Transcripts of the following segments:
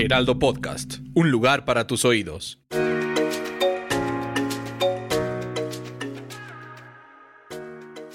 Heraldo Podcast, un lugar para tus oídos.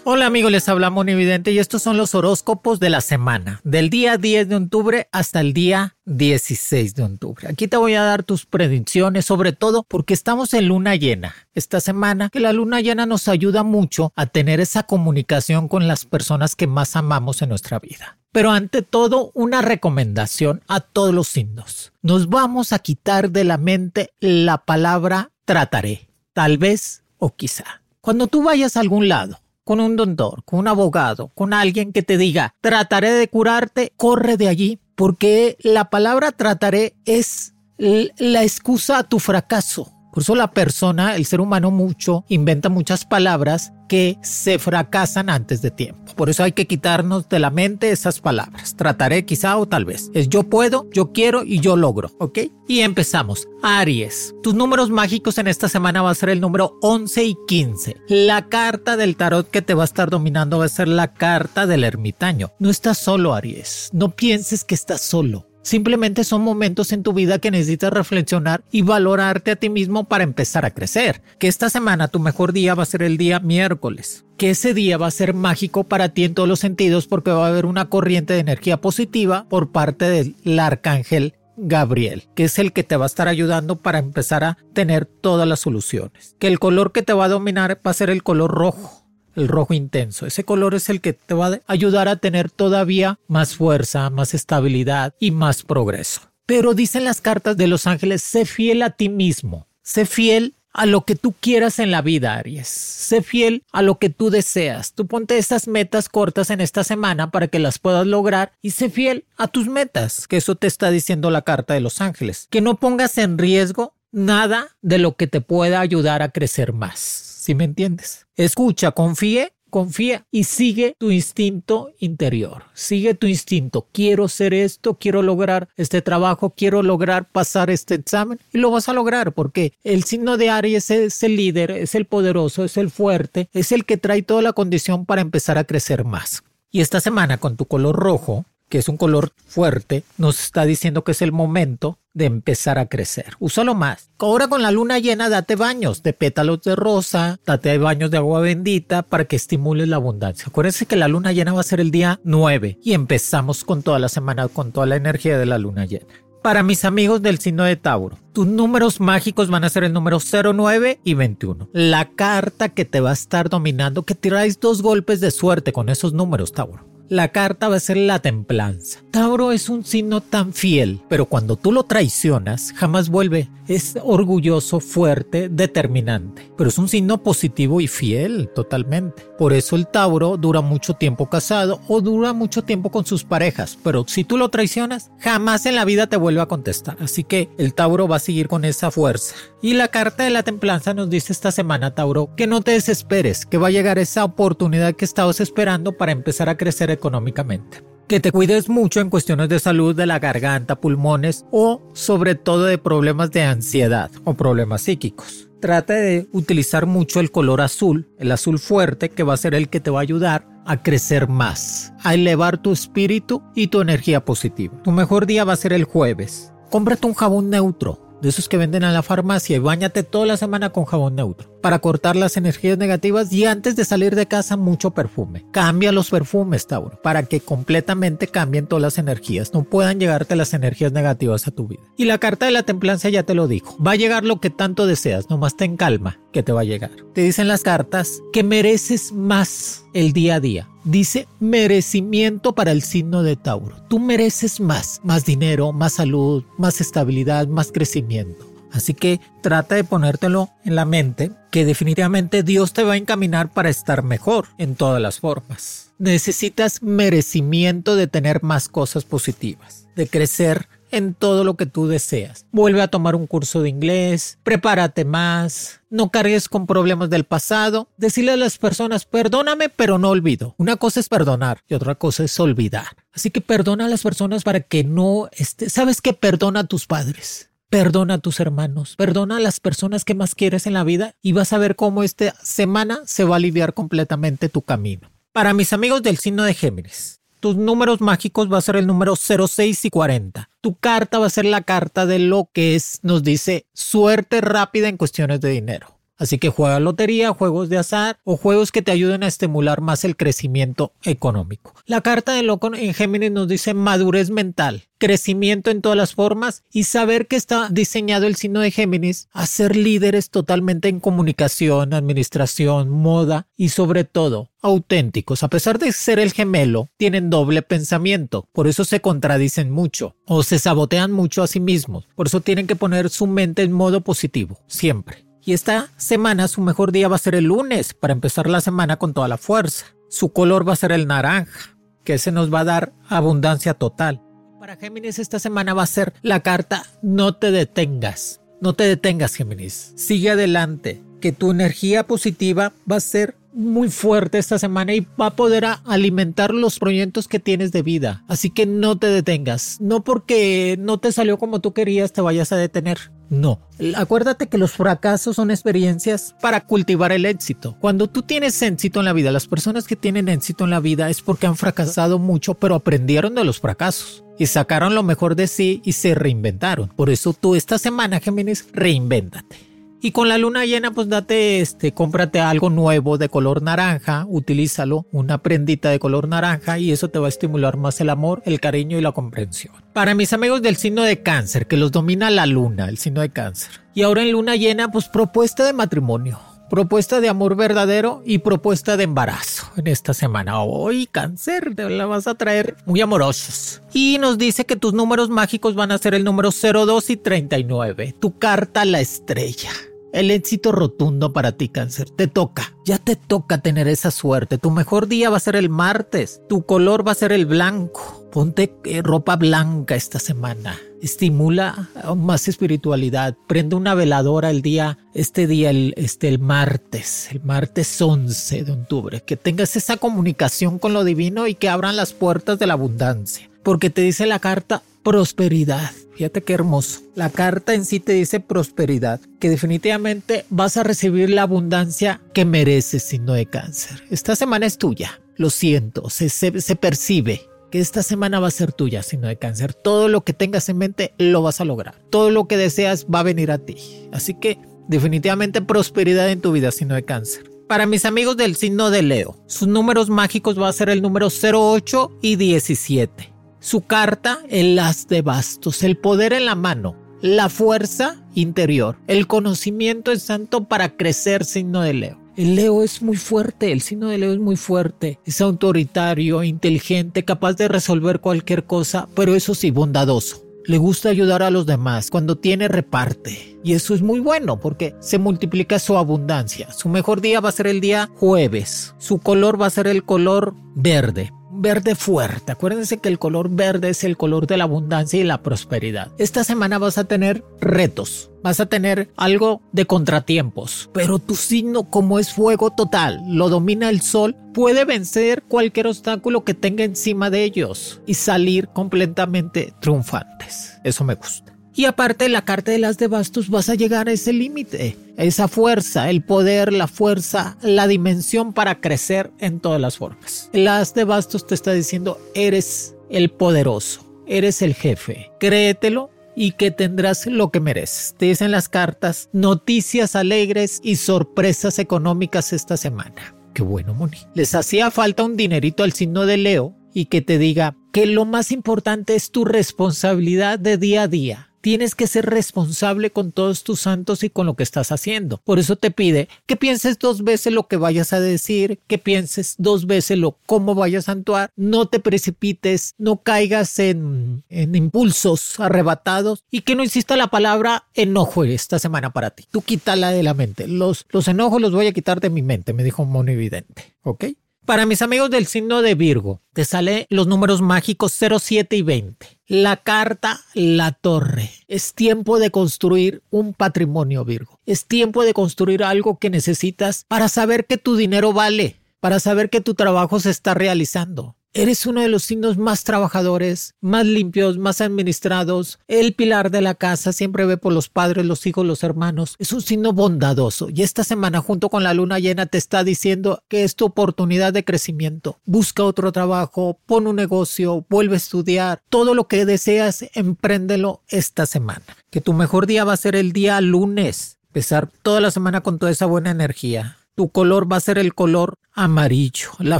Hola amigos, les habla Monividente y estos son los horóscopos de la semana, del día 10 de octubre hasta el día 16 de octubre. Aquí te voy a dar tus predicciones, sobre todo porque estamos en luna llena esta semana, que la luna llena nos ayuda mucho a tener esa comunicación con las personas que más amamos en nuestra vida. Pero ante todo, una recomendación a todos los signos. Nos vamos a quitar de la mente la palabra trataré, tal vez o quizá. Cuando tú vayas a algún lado, con un doctor, con un abogado, con alguien que te diga, trataré de curarte, corre de allí, porque la palabra trataré es la excusa a tu fracaso. Por eso la persona, el ser humano mucho, inventa muchas palabras que se fracasan antes de tiempo. Por eso hay que quitarnos de la mente esas palabras. Trataré quizá o tal vez. Es yo puedo, yo quiero y yo logro, ¿ok? Y empezamos. Aries, tus números mágicos en esta semana va a ser el número 11 y 15. La carta del tarot que te va a estar dominando va a ser la carta del ermitaño. No estás solo, Aries. No pienses que estás solo. Simplemente son momentos en tu vida que necesitas reflexionar y valorarte a ti mismo para empezar a crecer. Que esta semana tu mejor día va a ser el día miércoles. Que ese día va a ser mágico para ti en todos los sentidos porque va a haber una corriente de energía positiva por parte del arcángel Gabriel, que es el que te va a estar ayudando para empezar a tener todas las soluciones. Que el color que te va a dominar va a ser el color rojo el rojo intenso. Ese color es el que te va a ayudar a tener todavía más fuerza, más estabilidad y más progreso. Pero dicen las cartas de los ángeles, sé fiel a ti mismo, sé fiel a lo que tú quieras en la vida, Aries. Sé fiel a lo que tú deseas. Tú ponte esas metas cortas en esta semana para que las puedas lograr y sé fiel a tus metas, que eso te está diciendo la carta de los ángeles. Que no pongas en riesgo nada de lo que te pueda ayudar a crecer más si me entiendes? Escucha, confíe, confía y sigue tu instinto interior. Sigue tu instinto. Quiero ser esto, quiero lograr este trabajo, quiero lograr pasar este examen y lo vas a lograr porque el signo de Aries es el líder, es el poderoso, es el fuerte, es el que trae toda la condición para empezar a crecer más. Y esta semana con tu color rojo, que es un color fuerte, nos está diciendo que es el momento de empezar a crecer. Úsalo más. Ahora con la luna llena, date baños de pétalos de rosa, date baños de agua bendita para que estimules la abundancia. Acuérdense que la luna llena va a ser el día 9 y empezamos con toda la semana con toda la energía de la luna llena. Para mis amigos del signo de Tauro, tus números mágicos van a ser el número 09 y 21. La carta que te va a estar dominando, que tiráis dos golpes de suerte con esos números, Tauro la carta va a ser la templanza. Tauro es un signo tan fiel, pero cuando tú lo traicionas, jamás vuelve. Es orgulloso, fuerte, determinante, pero es un signo positivo y fiel totalmente. Por eso el Tauro dura mucho tiempo casado o dura mucho tiempo con sus parejas, pero si tú lo traicionas, jamás en la vida te vuelve a contestar. Así que el Tauro va a seguir con esa fuerza. Y la carta de la templanza nos dice esta semana, Tauro, que no te desesperes, que va a llegar esa oportunidad que estabas esperando para empezar a crecer económicamente. Que te cuides mucho en cuestiones de salud de la garganta, pulmones o sobre todo de problemas de ansiedad o problemas psíquicos. Trata de utilizar mucho el color azul, el azul fuerte que va a ser el que te va a ayudar a crecer más, a elevar tu espíritu y tu energía positiva. Tu mejor día va a ser el jueves. Cómprate un jabón neutro, de esos que venden a la farmacia y bañate toda la semana con jabón neutro para cortar las energías negativas y antes de salir de casa mucho perfume. Cambia los perfumes, Tauro, para que completamente cambien todas las energías, no puedan llegarte las energías negativas a tu vida. Y la carta de la templanza ya te lo dijo, va a llegar lo que tanto deseas, nomás ten calma, que te va a llegar. Te dicen las cartas que mereces más el día a día. Dice merecimiento para el signo de Tauro. Tú mereces más, más dinero, más salud, más estabilidad, más crecimiento. Así que trata de ponértelo en la mente que definitivamente Dios te va a encaminar para estar mejor en todas las formas. Necesitas merecimiento de tener más cosas positivas, de crecer en todo lo que tú deseas. Vuelve a tomar un curso de inglés, prepárate más, no cargues con problemas del pasado, decirle a las personas, perdóname, pero no olvido. Una cosa es perdonar y otra cosa es olvidar. Así que perdona a las personas para que no esté, sabes que perdona a tus padres. Perdona a tus hermanos, perdona a las personas que más quieres en la vida y vas a ver cómo esta semana se va a aliviar completamente tu camino. Para mis amigos del signo de Géminis, tus números mágicos va a ser el número 06 y 40. Tu carta va a ser la carta de lo que es, nos dice, suerte rápida en cuestiones de dinero. Así que juega lotería, juegos de azar o juegos que te ayuden a estimular más el crecimiento económico. La carta de loco en Géminis nos dice madurez mental, crecimiento en todas las formas y saber que está diseñado el signo de Géminis a ser líderes totalmente en comunicación, administración, moda y sobre todo auténticos. A pesar de ser el gemelo, tienen doble pensamiento, por eso se contradicen mucho o se sabotean mucho a sí mismos. Por eso tienen que poner su mente en modo positivo, siempre. Y esta semana su mejor día va a ser el lunes para empezar la semana con toda la fuerza. Su color va a ser el naranja, que se nos va a dar abundancia total. Para Géminis esta semana va a ser la carta no te detengas. No te detengas Géminis. Sigue adelante, que tu energía positiva va a ser muy fuerte esta semana y va a poder alimentar los proyectos que tienes de vida. Así que no te detengas. No porque no te salió como tú querías te vayas a detener. No. Acuérdate que los fracasos son experiencias para cultivar el éxito. Cuando tú tienes éxito en la vida, las personas que tienen éxito en la vida es porque han fracasado mucho, pero aprendieron de los fracasos y sacaron lo mejor de sí y se reinventaron. Por eso tú esta semana, Géminis, reinvéntate. Y con la luna llena, pues date, este, cómprate algo nuevo de color naranja, utilízalo, una prendita de color naranja y eso te va a estimular más el amor, el cariño y la comprensión. Para mis amigos del signo de cáncer, que los domina la luna, el signo de cáncer. Y ahora en luna llena, pues propuesta de matrimonio propuesta de amor verdadero y propuesta de embarazo en esta semana. Hoy, cáncer, te la vas a traer muy amorosos. Y nos dice que tus números mágicos van a ser el número 02 y 39. Tu carta la estrella el éxito rotundo para ti, cáncer. Te toca, ya te toca tener esa suerte. Tu mejor día va a ser el martes. Tu color va a ser el blanco. Ponte eh, ropa blanca esta semana. Estimula más espiritualidad. Prende una veladora el día, este día, el, este, el martes, el martes 11 de octubre. Que tengas esa comunicación con lo divino y que abran las puertas de la abundancia. Porque te dice la carta prosperidad. Fíjate qué hermoso. La carta en sí te dice prosperidad, que definitivamente vas a recibir la abundancia que mereces, signo de cáncer. Esta semana es tuya, lo siento, se, percibe que esta semana va a ser tuya, signo de cáncer. Todo lo que tengas en mente lo vas a lograr. Todo lo que deseas va a venir a ti. Así que definitivamente prosperidad en tu vida, signo de cáncer. Para mis amigos del signo de Leo, sus números mágicos va a ser el número 08 y 17. Su carta, el as de bastos, el poder en la mano, la fuerza interior, el conocimiento es santo para crecer signo de Leo. El Leo es muy fuerte, el signo de Leo es muy fuerte, es autoritario, inteligente, capaz de resolver cualquier cosa, pero eso sí, bondadoso. Le gusta ayudar a los demás, cuando tiene reparte. Y eso es muy bueno porque se multiplica su abundancia. Su mejor día va a ser el día jueves. Su color va a ser el color verde verde fuerte. Acuérdense que el color verde es el color de la abundancia y la prosperidad. Esta semana vas a tener retos, vas a tener algo de contratiempos, pero tu signo como es fuego total, lo domina el sol, puede vencer cualquier obstáculo que tenga encima de ellos y salir completamente triunfantes. Eso me gusta. Y aparte la carta de las de bastos vas a llegar a ese límite, esa fuerza, el poder, la fuerza, la dimensión para crecer en todas las formas. Las de bastos te está diciendo, eres el poderoso, eres el jefe, créetelo y que tendrás lo que mereces. Te dicen las cartas noticias alegres y sorpresas económicas esta semana. Qué bueno, Moni. Les hacía falta un dinerito al signo de Leo y que te diga que lo más importante es tu responsabilidad de día a día Tienes que ser responsable con todos tus santos y con lo que estás haciendo. Por eso te pide que pienses dos veces lo que vayas a decir, que pienses dos veces lo cómo vayas a actuar, no te precipites, no caigas en, impulsos arrebatados y que no exista la palabra enojo esta semana para ti. Tú quítala de la mente. Los, enojos los voy a quitar de mi mente, me dijo Mono Evidente. ¿Ok? Para mis amigos del signo de Virgo, te sale los números mágicos 0, 7 y 20. La carta, la torre. Es tiempo de construir un patrimonio, Virgo. Es tiempo de construir algo que necesitas para saber que tu dinero vale, para saber que tu trabajo se está realizando. Eres uno de los signos más trabajadores, más limpios, más administrados. El pilar de la casa siempre ve por los padres, los hijos, los hermanos. Es un signo bondadoso y esta semana junto con la luna llena te está diciendo que es tu oportunidad de crecimiento. Busca otro trabajo, pon un negocio, vuelve a estudiar. Todo lo que deseas, empréndelo esta semana. Que tu mejor día va a ser el día lunes. Empezar toda la semana con toda esa buena energía. Tu color va a ser el color amarillo, la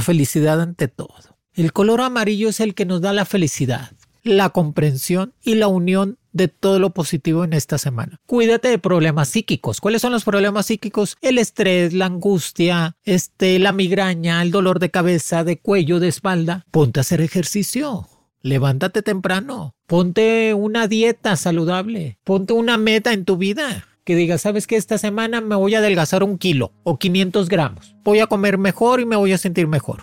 felicidad ante todo. El color amarillo es el que nos da la felicidad, la comprensión y la unión de todo lo positivo en esta semana. Cuídate de problemas psíquicos. ¿Cuáles son los problemas psíquicos? El estrés, la angustia, este, la migraña, el dolor de cabeza, de cuello, de espalda. Ponte a hacer ejercicio. Levántate temprano. Ponte una dieta saludable. Ponte una meta en tu vida que digas, sabes que esta semana me voy a adelgazar un kilo o 500 gramos. Voy a comer mejor y me voy a sentir mejor.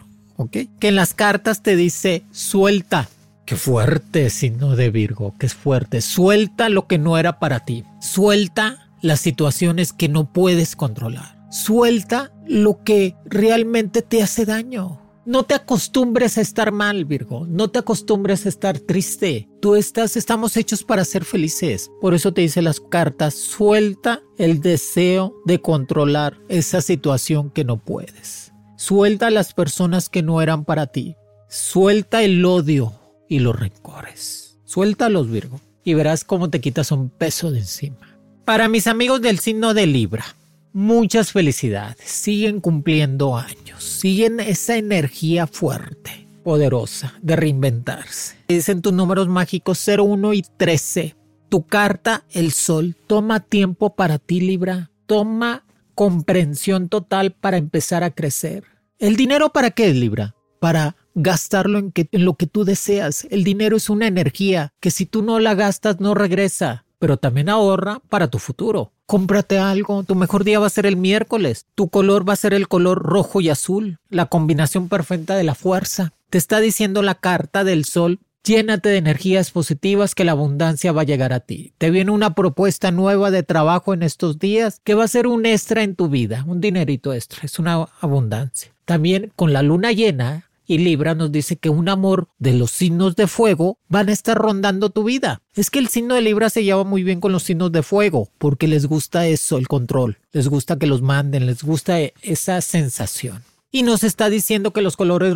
Que en las cartas te dice suelta. Qué fuerte signo de Virgo, que es fuerte. Suelta lo que no era para ti. Suelta las situaciones que no puedes controlar. Suelta lo que realmente te hace daño. No te acostumbres a estar mal, Virgo. No te acostumbres a estar triste. Tú estás, estamos hechos para ser felices. Por eso te dice las cartas, suelta el deseo de controlar esa situación que no puedes. Suelta a las personas que no eran para ti. Suelta el odio y los rencores. Suéltalos, Virgo, y verás cómo te quitas un peso de encima. Para mis amigos del signo de Libra, muchas felicidades. Siguen cumpliendo años. Siguen esa energía fuerte, poderosa de reinventarse. Dicen tus números mágicos 01 y 13. Tu carta, el sol, toma tiempo para ti, Libra. Toma comprensión total para empezar a crecer. ¿El dinero para qué es Libra? Para gastarlo en, en lo que tú deseas. El dinero es una energía que si tú no la gastas no regresa, pero también ahorra para tu futuro. Cómprate algo, tu mejor día va a ser el miércoles, tu color va a ser el color rojo y azul, la combinación perfecta de la fuerza. Te está diciendo la carta del sol Llénate de energías positivas que la abundancia va a llegar a ti. Te viene una propuesta nueva de trabajo en estos días que va a ser un extra en tu vida, un dinerito extra, es una abundancia. También con la luna llena y Libra nos dice que un amor de los signos de fuego van a estar rondando tu vida. Es que el signo de Libra se lleva muy bien con los signos de fuego porque les gusta eso, el control, les gusta que los manden, les gusta esa sensación. Y nos está diciendo que los colores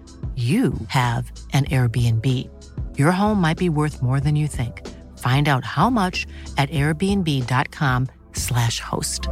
you have an Airbnb. Your home might be worth more than you think. Find out how much at airbnb.com/slash host.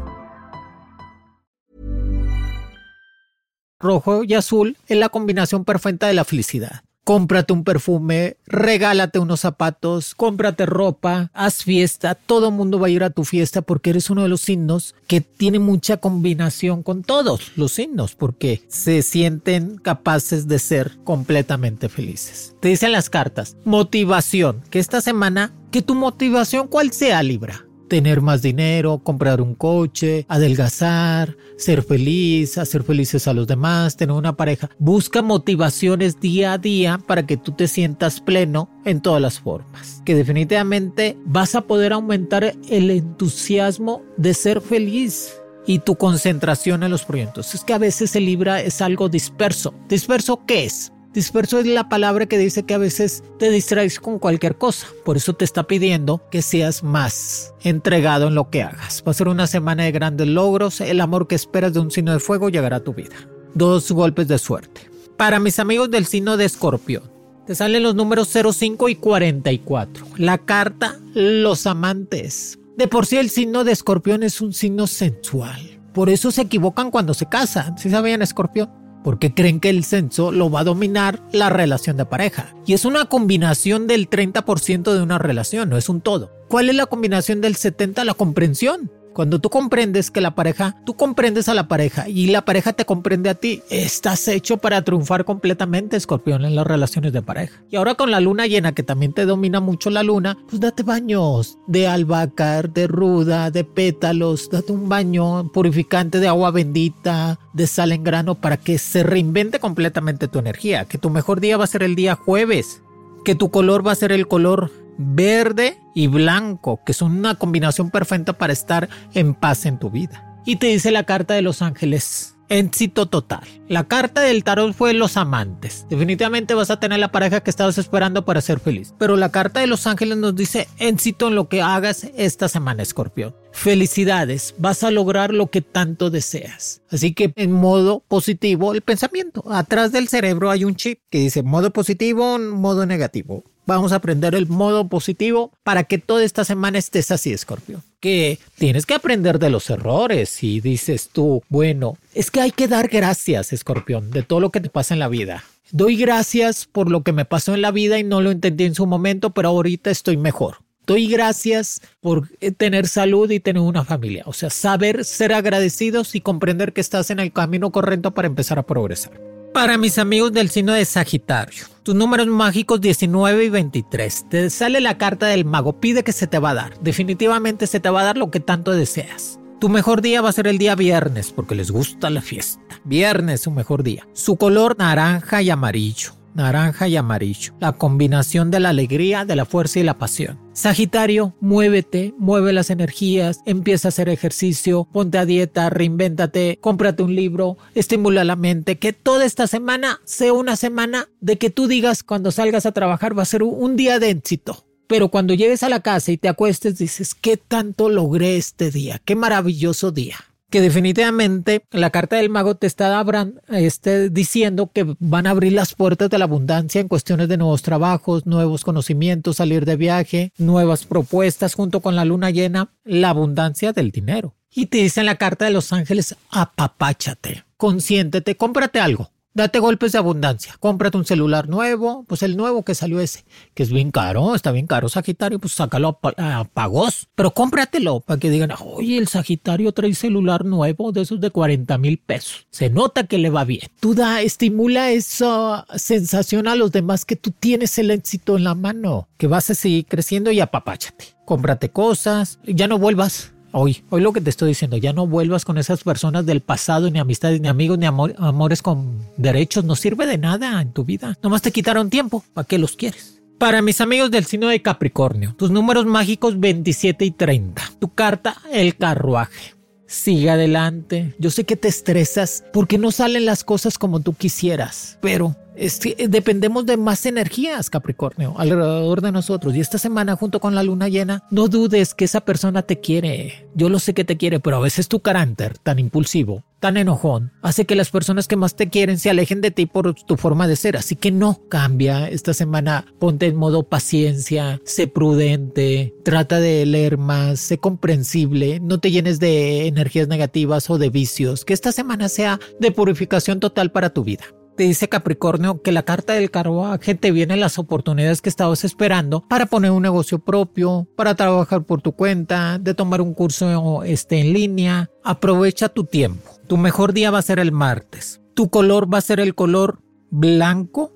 Rojo y azul es la combinación perfecta de la felicidad. Cómprate un perfume, regálate unos zapatos, cómprate ropa, haz fiesta, todo el mundo va a ir a tu fiesta porque eres uno de los signos que tiene mucha combinación con todos los signos porque se sienten capaces de ser completamente felices. Te dicen las cartas, motivación, que esta semana, que tu motivación cuál sea Libra, tener más dinero, comprar un coche, adelgazar, ser feliz, hacer felices a los demás, tener una pareja. Busca motivaciones día a día para que tú te sientas pleno en todas las formas. Que definitivamente vas a poder aumentar el entusiasmo de ser feliz y tu concentración en los proyectos. Es que a veces el Libra es algo disperso. ¿Disperso qué es? Disperso es la palabra que dice que a veces te distraes con cualquier cosa. Por eso te está pidiendo que seas más entregado en lo que hagas. Va a ser una semana de grandes logros. El amor que esperas de un signo de fuego llegará a tu vida. Dos golpes de suerte. Para mis amigos del signo de escorpión, te salen los números 05 y 44. La carta, los amantes. De por sí el signo de escorpión es un signo sensual. Por eso se equivocan cuando se casan. ¿Sí sabían escorpión? Porque creen que el censo lo va a dominar la relación de pareja. Y es una combinación del 30% de una relación, no es un todo. ¿Cuál es la combinación del 70%? La comprensión. Cuando tú comprendes que la pareja, tú comprendes a la pareja y la pareja te comprende a ti, estás hecho para triunfar completamente, escorpión, en las relaciones de pareja. Y ahora con la luna llena, que también te domina mucho la luna, pues date baños de albahaca, de ruda, de pétalos, date un baño purificante de agua bendita, de sal en grano, para que se reinvente completamente tu energía, que tu mejor día va a ser el día jueves, que tu color va a ser el color verde y blanco, que son una combinación perfecta para estar en paz en tu vida. Y te dice la carta de los ángeles. Éxito total. La carta del tarot fue los amantes. Definitivamente vas a tener la pareja que estabas esperando para ser feliz. Pero la carta de los ángeles nos dice éxito en lo que hagas esta semana, escorpión. Felicidades, vas a lograr lo que tanto deseas. Así que en modo positivo el pensamiento. Atrás del cerebro hay un chip que dice modo positivo, modo negativo vamos a aprender el modo positivo para que toda esta semana estés así, Escorpio. Que tienes que aprender de los errores y dices tú, bueno, es que hay que dar gracias, Escorpión, de todo lo que te pasa en la vida. Doy gracias por lo que me pasó en la vida y no lo entendí en su momento, pero ahorita estoy mejor. Doy gracias por eh, tener salud y tener una familia. O sea, saber ser agradecidos y comprender que estás en el camino correcto para empezar a progresar. Para mis amigos del signo de Sagitario, tus números mágicos 19 y 23. Te sale la carta del mago, pide que se te va a dar. Definitivamente se te va a dar lo que tanto deseas. Tu mejor día va a ser el día viernes porque les gusta la fiesta. Viernes su mejor día. Su color naranja y amarillo naranja y amarillo, la combinación de la alegría, de la fuerza y la pasión. Sagitario, muévete, mueve las energías, empieza a hacer ejercicio, ponte a dieta, reinvéntate, cómprate un libro, estimula la mente, que toda esta semana sea una semana de que tú digas cuando salgas a trabajar va a ser un día de éxito. Pero cuando llegues a la casa y te acuestes dices, ¿qué tanto logré este día? ¿Qué maravilloso día? Que definitivamente la carta del mago te está este, diciendo que van a abrir las puertas de la abundancia en cuestiones de nuevos trabajos, nuevos conocimientos, salir de viaje, nuevas propuestas junto con la luna llena, la abundancia del dinero. Y te dice en la carta de los ángeles, apapáchate, consiéntete, cómprate algo. Date golpes de abundancia. Cómprate un celular nuevo, pues el nuevo que salió ese, que es bien caro, está bien caro Sagitario, pues sácalo a, pagos. Pero cómpratelo para que digan, oye, el Sagitario trae celular nuevo de esos de 40 mil pesos. Se nota que le va bien. Tú da, estimula esa sensación a los demás que tú tienes el éxito en la mano, que vas a seguir creciendo y apapáchate. Cómprate cosas, ya no vuelvas Hoy, hoy lo que te estoy diciendo, ya no vuelvas con esas personas del pasado, ni amistades, ni amigos, ni amores con derechos, no sirve de nada en tu vida. Nomás te quitaron tiempo, ¿para qué los quieres? Para mis amigos del signo de Capricornio, tus números mágicos 27 y 30. Tu carta, el carruaje. Sigue adelante. Yo sé que te estresas porque no salen las cosas como tú quisieras, pero Es que dependemos de más energías, Capricornio, alrededor de nosotros. Y esta semana, junto con la luna llena, no dudes que esa persona te quiere. Yo lo sé que te quiere, pero a veces tu carácter tan impulsivo, tan enojón, hace que las personas que más te quieren se alejen de ti por tu forma de ser. Así que no cambia. Esta semana ponte en modo paciencia, sé prudente, trata de leer más, sé comprensible, no te llenes de energías negativas o de vicios. Que esta semana sea de purificación total para tu vida te dice Capricornio que la carta del carruaje te vienen las oportunidades que estabas esperando para poner un negocio propio, para trabajar por tu cuenta, de tomar un curso este, en línea. Aprovecha tu tiempo. Tu mejor día va a ser el martes. Tu color va a ser el color blanco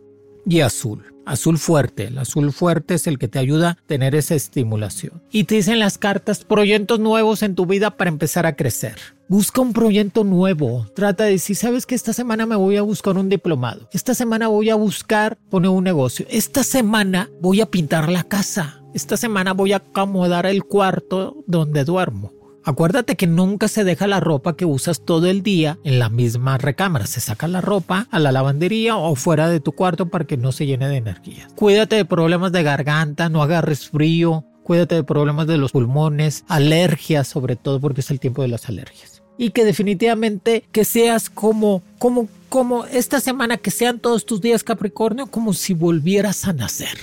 y azul. Azul fuerte. El azul fuerte es el que te ayuda a tener esa estimulación. Y te dicen las cartas proyectos nuevos en tu vida para empezar a crecer. Busca un proyecto nuevo. Trata de decir, sabes que esta semana me voy a buscar un diplomado. Esta semana voy a buscar poner un negocio. Esta semana voy a pintar la casa. Esta semana voy a acomodar el cuarto donde duermo. Acuérdate que nunca se deja la ropa que usas todo el día en la misma recámara. Se saca la ropa a la lavandería o fuera de tu cuarto para que no se llene de energía. Cuídate de problemas de garganta, no agarres frío. Cuídate de problemas de los pulmones, alergias sobre todo porque es el tiempo de las alergias. Y que definitivamente que seas como, como, como esta semana, que sean todos tus días Capricornio, como si volvieras a nacer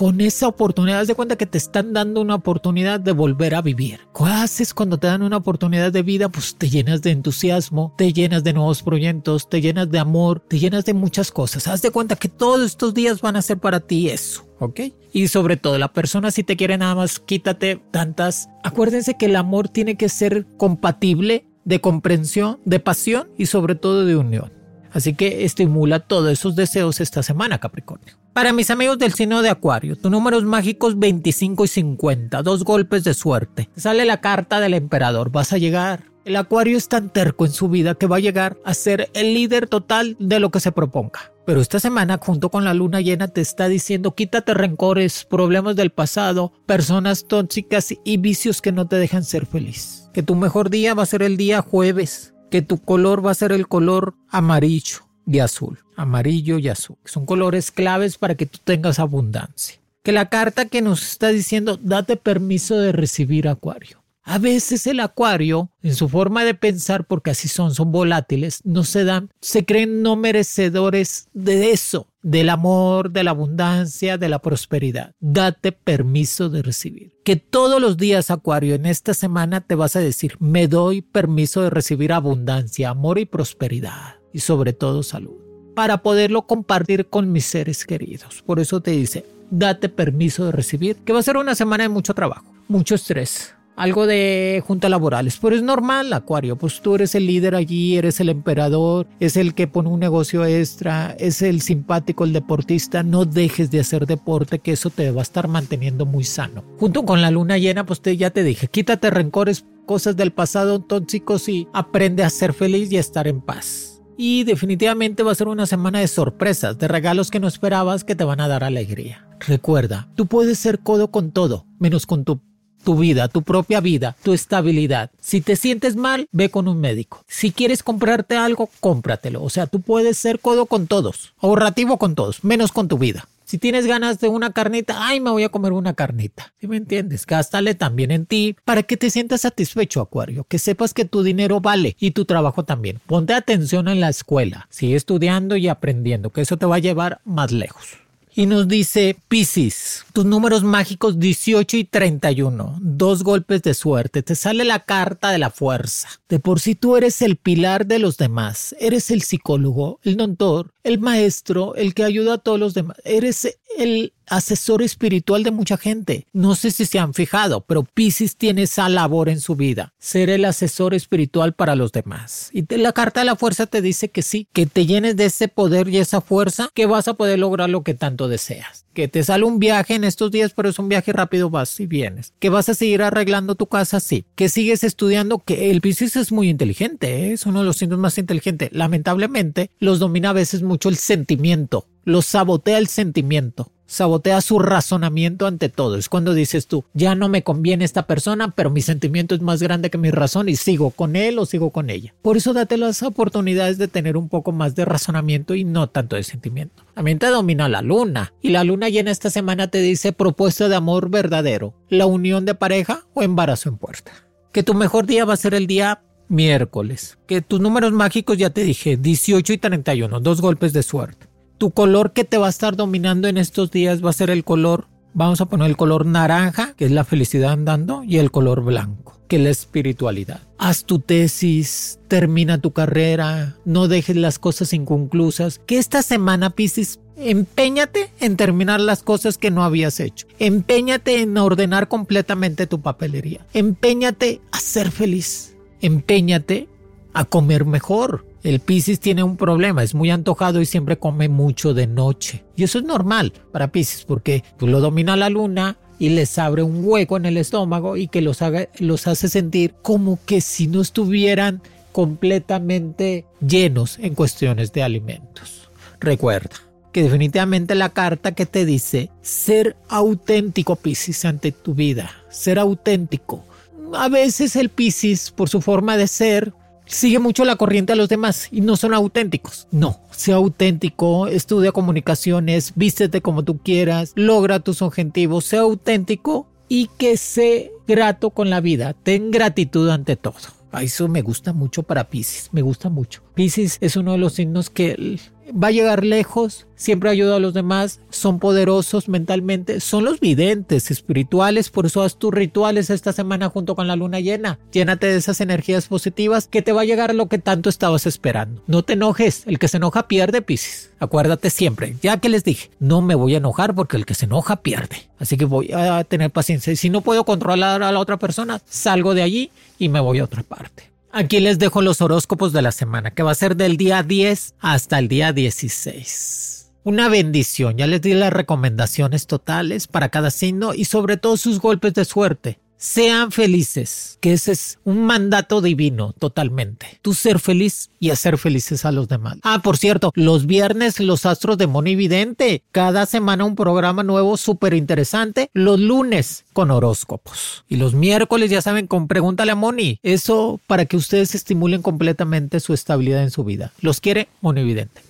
con esa oportunidad, haz de cuenta que te están dando una oportunidad de volver a vivir. ¿Qué haces cuando te dan una oportunidad de vida? Pues te llenas de entusiasmo, te llenas de nuevos proyectos, te llenas de amor, te llenas de muchas cosas. Haz de cuenta que todos estos días van a ser para ti eso. ¿ok? Y sobre todo, la persona si te quiere nada más, quítate tantas. Acuérdense que el amor tiene que ser compatible de comprensión, de pasión y sobre todo de unión. Así que estimula todos esos deseos esta semana, Capricornio. Para mis amigos del signo de Acuario, tus números mágicos 25 y 50, dos golpes de suerte. Sale la carta del emperador, vas a llegar. El Acuario es tan terco en su vida que va a llegar a ser el líder total de lo que se proponga. Pero esta semana, junto con la luna llena, te está diciendo quítate rencores, problemas del pasado, personas tóxicas y vicios que no te dejan ser feliz. Que tu mejor día va a ser el día jueves, que tu color va a ser el color amarillo y azul, amarillo y azul. Son colores claves para que tú tengas abundancia. Que la carta que nos está diciendo, date permiso de recibir acuario. A veces el acuario, en su forma de pensar, porque así son, son volátiles, no se dan, se creen no merecedores de eso, del amor, de la abundancia, de la prosperidad. Date permiso de recibir. Que todos los días, acuario, en esta semana te vas a decir, me doy permiso de recibir abundancia, amor y prosperidad, y sobre todo salud, para poderlo compartir con mis seres queridos. Por eso te dice, date permiso de recibir, que va a ser una semana de mucho trabajo, mucho estrés algo de junta laborales, pero es normal, Acuario, pues tú eres el líder allí, eres el emperador, es el que pone un negocio extra, es el simpático, el deportista, no dejes de hacer deporte, que eso te va a estar manteniendo muy sano. Junto con la luna llena, pues te, ya te dije, quítate rencores, cosas del pasado tóxicos y aprende a ser feliz y a estar en paz. Y definitivamente va a ser una semana de sorpresas, de regalos que no esperabas que te van a dar alegría. Recuerda, tú puedes ser codo con todo, menos con tu tu vida, tu propia vida, tu estabilidad. Si te sientes mal, ve con un médico. Si quieres comprarte algo, cómpratelo. O sea, tú puedes ser codo con todos, ahorrativo con todos, menos con tu vida. Si tienes ganas de una carnita, ay, me voy a comer una carnita. ¿Sí me entiendes? Gástale también en ti para que te sientas satisfecho, Acuario. Que sepas que tu dinero vale y tu trabajo también. Ponte atención en la escuela. Sigue estudiando y aprendiendo, que eso te va a llevar más lejos. Y nos dice Piscis, tus números mágicos 18 y 31, dos golpes de suerte, te sale la carta de la fuerza. De por sí tú eres el pilar de los demás, eres el psicólogo, el doctor, el maestro, el que ayuda a todos los demás, eres el asesor espiritual de mucha gente. No sé si se han fijado, pero Pisces tiene esa labor en su vida, ser el asesor espiritual para los demás. Y la carta de la fuerza te dice que sí, que te llenes de ese poder y esa fuerza, que vas a poder lograr lo que tanto deseas. Que te sale un viaje en estos días, pero es un viaje rápido, vas y vienes. Que vas a seguir arreglando tu casa, sí. Que sigues estudiando, que el Pisces es muy inteligente, ¿eh? es uno de los signos más inteligentes. Lamentablemente, los domina a veces mucho el sentimiento, los sabotea el sentimiento sabotea su razonamiento ante todo. Es cuando dices tú, ya no me conviene esta persona, pero mi sentimiento es más grande que mi razón y sigo con él o sigo con ella. Por eso date las oportunidades de tener un poco más de razonamiento y no tanto de sentimiento. También te domina la luna y la luna llena esta semana te dice propuesta de amor verdadero, la unión de pareja o embarazo en puerta. Que tu mejor día va a ser el día miércoles. Que tus números mágicos ya te dije, 18 y 31, dos golpes de suerte. Tu color que te va a estar dominando en estos días va a ser el color, vamos a poner el color naranja, que es la felicidad andando, y el color blanco, que es la espiritualidad. Haz tu tesis, termina tu carrera, no dejes las cosas inconclusas. Que esta semana, Piscis, Empeñate en terminar las cosas que no habías hecho. Empeñate en ordenar completamente tu papelería. Empeñate a ser feliz. Empeñate a comer mejor. El Piscis tiene un problema, es muy antojado y siempre come mucho de noche. Y eso es normal para Piscis porque pues, lo domina la luna y les abre un hueco en el estómago y que los, haga, los hace sentir como que si no estuvieran completamente llenos en cuestiones de alimentos. Recuerda que definitivamente la carta que te dice ser auténtico Piscis ante tu vida, ser auténtico. A veces el Piscis por su forma de ser sigue mucho la corriente a los demás y no son auténticos. No, sea auténtico, estudia comunicaciones, vístete como tú quieras, logra tus objetivos, sea auténtico y que sea grato con la vida. Ten gratitud ante todo. Eso me gusta mucho para Pisces, me gusta mucho. Pisces es uno de los signos que va a llegar lejos, siempre ayuda a los demás, son poderosos mentalmente, son los videntes espirituales, por eso haz tus rituales esta semana junto con la luna llena. Llénate de esas energías positivas que te va a llegar lo que tanto estabas esperando. No te enojes, el que se enoja pierde, Piscis. Acuérdate siempre, ya que les dije, no me voy a enojar porque el que se enoja pierde. Así que voy a tener paciencia. Si no puedo controlar a la otra persona, salgo de allí y me voy a otra parte. Aquí les dejo los horóscopos de la semana, que va a ser del día 10 hasta el día 16. Una bendición, ya les di las recomendaciones totales para cada signo y sobre todo sus golpes de suerte sean felices, que ese es un mandato divino totalmente. Tú ser feliz y hacer felices a los demás. Ah, por cierto, los viernes los astros de Monividente. Cada semana un programa nuevo súper interesante. Los lunes con horóscopos. Y los miércoles, ya saben, con Pregúntale a Moni. Eso para que ustedes estimulen completamente su estabilidad en su vida. Los quiere Monividente.